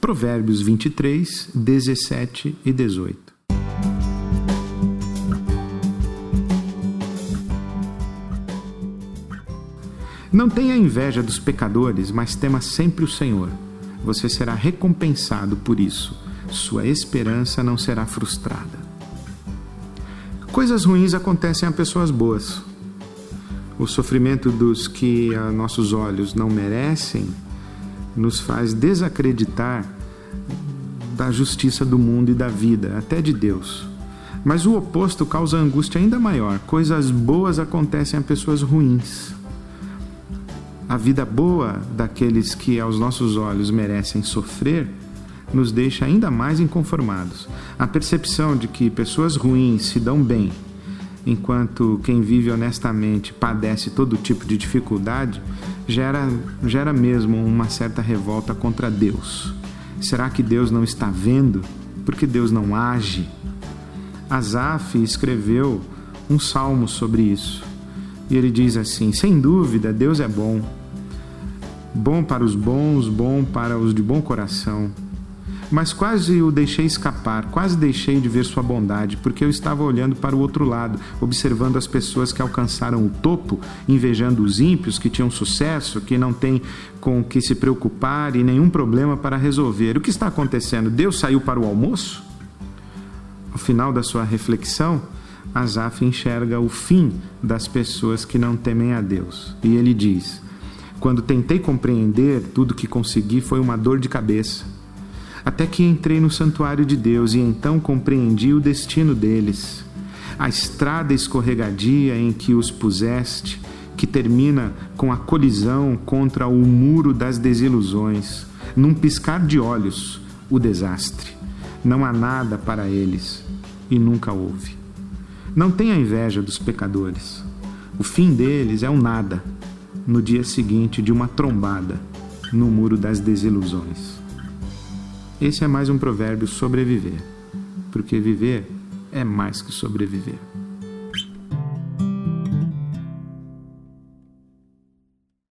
Provérbios 23, 17 e 18. Não tenha inveja dos pecadores, mas tema sempre o Senhor. Você será recompensado por isso. Sua esperança não será frustrada. Coisas ruins acontecem a pessoas boas. O sofrimento dos que a nossos olhos não merecem nos faz desacreditar da justiça do mundo e da vida, até de Deus. Mas o oposto causa angústia ainda maior. Coisas boas acontecem a pessoas ruins a vida boa daqueles que aos nossos olhos merecem sofrer nos deixa ainda mais inconformados. A percepção de que pessoas ruins se dão bem, enquanto quem vive honestamente padece todo tipo de dificuldade, gera, gera mesmo uma certa revolta contra Deus. Será que Deus não está vendo? Porque Deus não age? Asaf escreveu um salmo sobre isso. E ele diz assim: Sem dúvida, Deus é bom bom para os bons, bom para os de bom coração. Mas quase o deixei escapar, quase deixei de ver sua bondade, porque eu estava olhando para o outro lado, observando as pessoas que alcançaram o topo, invejando os ímpios que tinham sucesso, que não têm com que se preocupar e nenhum problema para resolver. O que está acontecendo? Deus saiu para o almoço? Ao final da sua reflexão, Asaf enxerga o fim das pessoas que não temem a Deus. E ele diz: quando tentei compreender, tudo que consegui foi uma dor de cabeça. Até que entrei no santuário de Deus e então compreendi o destino deles. A estrada escorregadia em que os puseste, que termina com a colisão contra o muro das desilusões. Num piscar de olhos, o desastre. Não há nada para eles e nunca houve. Não tenha inveja dos pecadores. O fim deles é o nada no dia seguinte de uma trombada no muro das desilusões. Esse é mais um provérbio sobreviver, porque viver é mais que sobreviver.